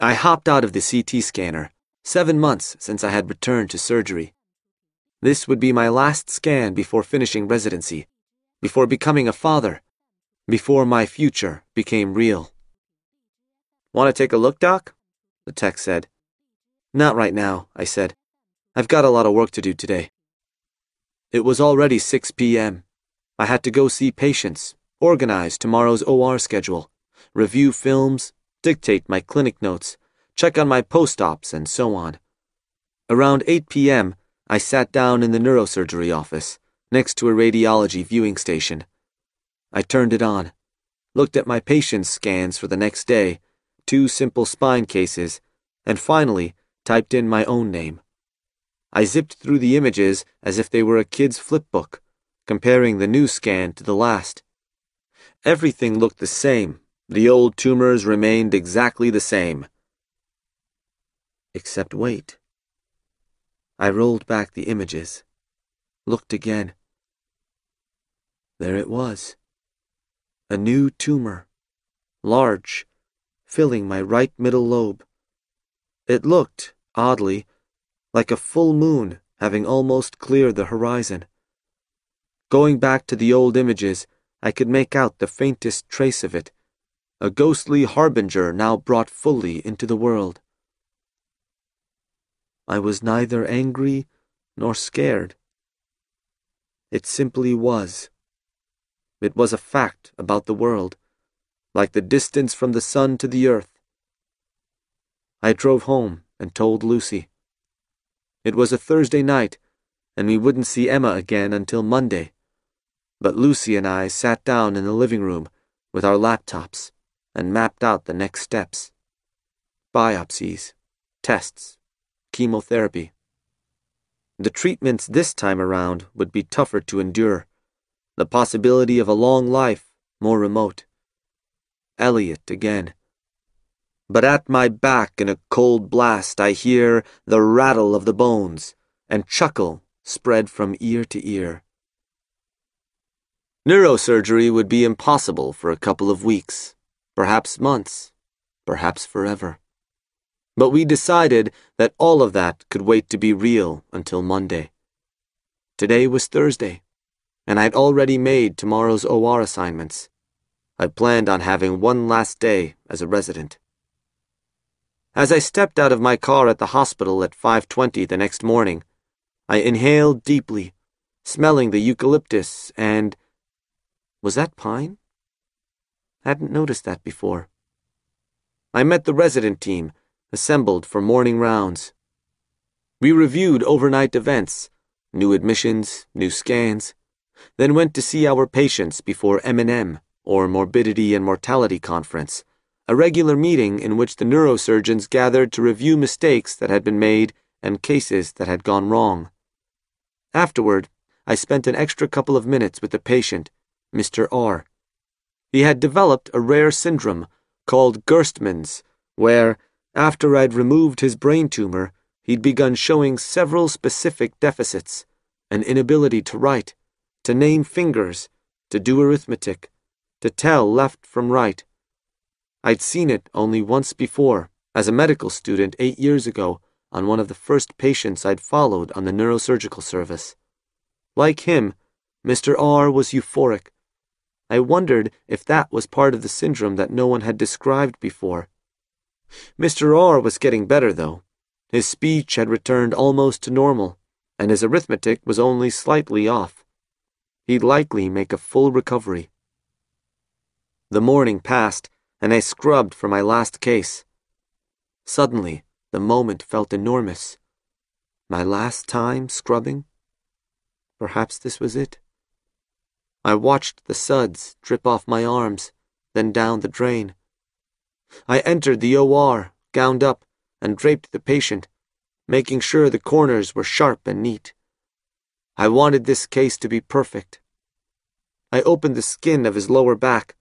I hopped out of the CT scanner, seven months since I had returned to surgery. This would be my last scan before finishing residency, before becoming a father, before my future became real. Want to take a look, Doc? The tech said. Not right now, I said. I've got a lot of work to do today. It was already 6 p.m. I had to go see patients, organize tomorrow's OR schedule, review films, dictate my clinic notes, check on my post-ops, and so on. Around 8 p.m., I sat down in the neurosurgery office, next to a radiology viewing station. I turned it on, looked at my patient's scans for the next day, two simple spine cases, and finally typed in my own name. I zipped through the images as if they were a kid's flipbook, comparing the new scan to the last. Everything looked the same the old tumors remained exactly the same. Except wait. I rolled back the images, looked again. There it was. A new tumor, large, filling my right middle lobe. It looked, oddly, like a full moon having almost cleared the horizon. Going back to the old images, I could make out the faintest trace of it a ghostly harbinger now brought fully into the world. I was neither angry nor scared. It simply was. It was a fact about the world, like the distance from the sun to the earth. I drove home and told Lucy. It was a Thursday night, and we wouldn't see Emma again until Monday. But Lucy and I sat down in the living room with our laptops and mapped out the next steps biopsies, tests, chemotherapy. The treatments this time around would be tougher to endure, the possibility of a long life more remote. Eliot again. But at my back in a cold blast I hear the rattle of the bones, and chuckle spread from ear to ear. Neurosurgery would be impossible for a couple of weeks perhaps months, perhaps forever. But we decided that all of that could wait to be real until Monday. Today was Thursday, and I'd already made tomorrow's OR assignments. I planned on having one last day as a resident. As I stepped out of my car at the hospital at 5:20 the next morning, I inhaled deeply, smelling the eucalyptus and was that pine? Hadn't noticed that before. I met the resident team, assembled for morning rounds. We reviewed overnight events, new admissions, new scans, then went to see our patients before M&M, or Morbidity and Mortality Conference, a regular meeting in which the neurosurgeons gathered to review mistakes that had been made and cases that had gone wrong. Afterward, I spent an extra couple of minutes with the patient, Mr. R. He had developed a rare syndrome called Gerstmann's, where, after I'd removed his brain tumor, he'd begun showing several specific deficits an inability to write, to name fingers, to do arithmetic, to tell left from right. I'd seen it only once before, as a medical student eight years ago, on one of the first patients I'd followed on the neurosurgical service. Like him, Mr. R was euphoric I wondered if that was part of the syndrome that no one had described before. Mr. R was getting better, though. His speech had returned almost to normal, and his arithmetic was only slightly off. He'd likely make a full recovery. The morning passed, and I scrubbed for my last case. Suddenly, the moment felt enormous. My last time scrubbing? Perhaps this was it. I watched the suds drip off my arms, then down the drain. I entered the OR, gowned up, and draped the patient, making sure the corners were sharp and neat. I wanted this case to be perfect. I opened the skin of his lower back.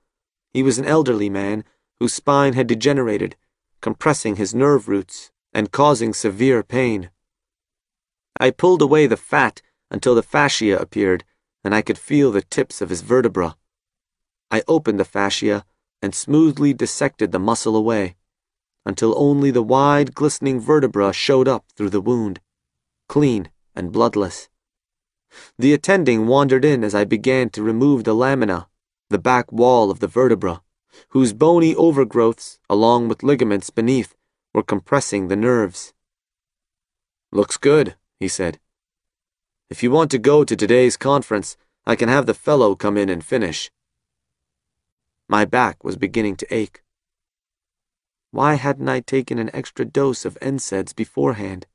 He was an elderly man whose spine had degenerated, compressing his nerve roots and causing severe pain. I pulled away the fat until the fascia appeared and I could feel the tips of his vertebra. I opened the fascia and smoothly dissected the muscle away. until only the wide, glistening vertebra showed up through the wound, clean and bloodless. The attending wandered in as I began to remove the lamina, the back wall of the vertebra, whose bony overgrowths, along with ligaments beneath, were compressing the nerves. Looks good, he said. If you want to go to today's conference, I can have the fellow come in and finish. My back was beginning to ache. Why hadn't I taken an extra dose of NSAIDs beforehand?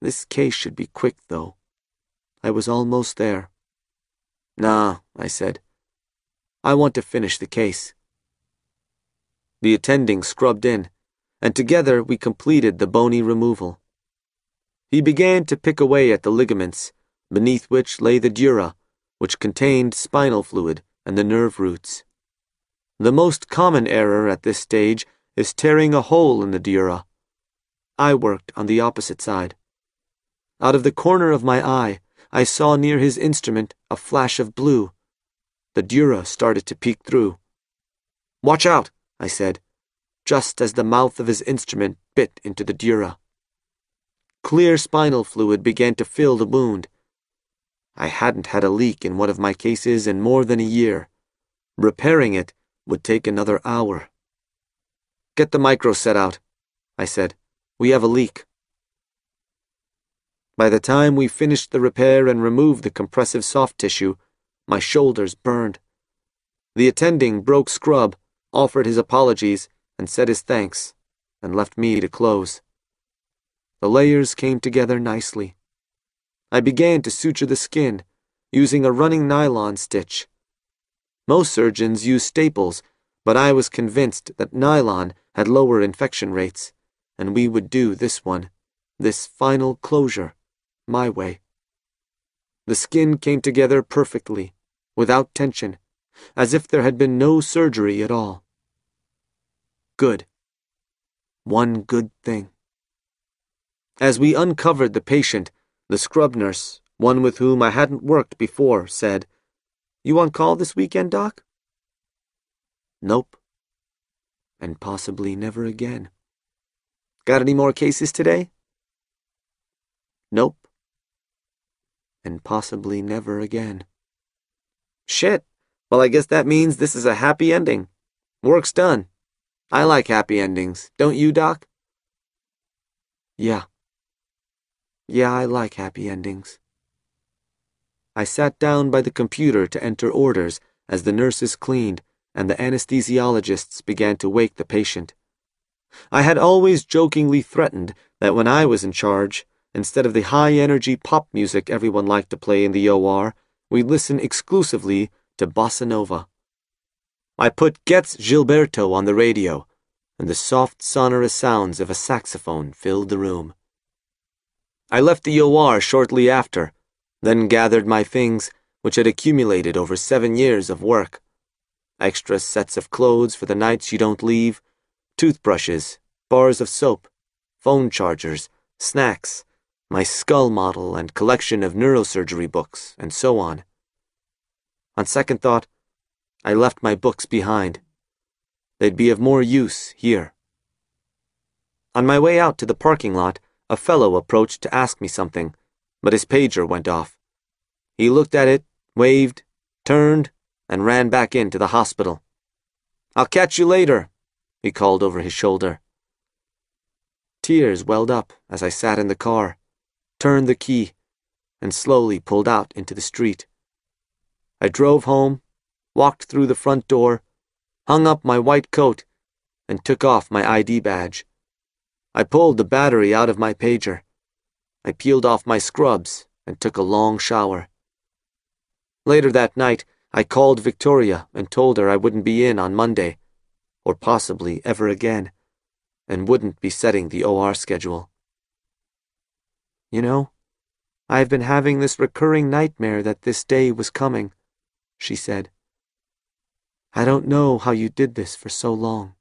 This case should be quick, though. I was almost there. Nah, I said. I want to finish the case. The attending scrubbed in, and together we completed the bony removal. He began to pick away at the ligaments, beneath which lay the dura, which contained spinal fluid and the nerve roots. The most common error at this stage is tearing a hole in the dura. I worked on the opposite side. Out of the corner of my eye, I saw near his instrument a flash of blue. The dura started to peek through. Watch out, I said, just as the mouth of his instrument bit into the dura. Clear spinal fluid began to fill the wound. I hadn't had a leak in one of my cases in more than a year. Repairing it would take another hour. Get the micro set out, I said. We have a leak. By the time we finished the repair and removed the compressive soft tissue, my shoulders burned. The attending broke scrub, offered his apologies, and said his thanks, and left me to close. The layers came together nicely. I began to suture the skin, using a running nylon stitch. Most surgeons use staples, but I was convinced that nylon had lower infection rates, and we would do this one, this final closure, my way. The skin came together perfectly, without tension, as if there had been no surgery at all. Good. One good thing. As we uncovered the patient, the scrub nurse, one with whom I hadn't worked before, said, You on call this weekend, Doc? Nope. And possibly never again. Got any more cases today? Nope. And possibly never again. Shit. Well, I guess that means this is a happy ending. Work's done. I like happy endings, don't you, Doc? Yeah. Yeah, I like happy endings. I sat down by the computer to enter orders as the nurses cleaned and the anesthesiologists began to wake the patient. I had always jokingly threatened that when I was in charge, instead of the high energy pop music everyone liked to play in the OR, we'd listen exclusively to bossa nova. I put Getz Gilberto on the radio, and the soft, sonorous sounds of a saxophone filled the room. I left the OR shortly after, then gathered my things, which had accumulated over seven years of work. Extra sets of clothes for the nights you don't leave, toothbrushes, bars of soap, phone chargers, snacks, my skull model and collection of neurosurgery books, and so on. On second thought, I left my books behind. They'd be of more use here. On my way out to the parking lot, a fellow approached to ask me something, but his pager went off. He looked at it, waved, turned, and ran back into the hospital. I'll catch you later, he called over his shoulder. Tears welled up as I sat in the car, turned the key, and slowly pulled out into the street. I drove home, walked through the front door, hung up my white coat, and took off my ID badge. I pulled the battery out of my pager. I peeled off my scrubs and took a long shower. Later that night, I called Victoria and told her I wouldn't be in on Monday, or possibly ever again, and wouldn't be setting the OR schedule. You know, I've been having this recurring nightmare that this day was coming, she said. I don't know how you did this for so long.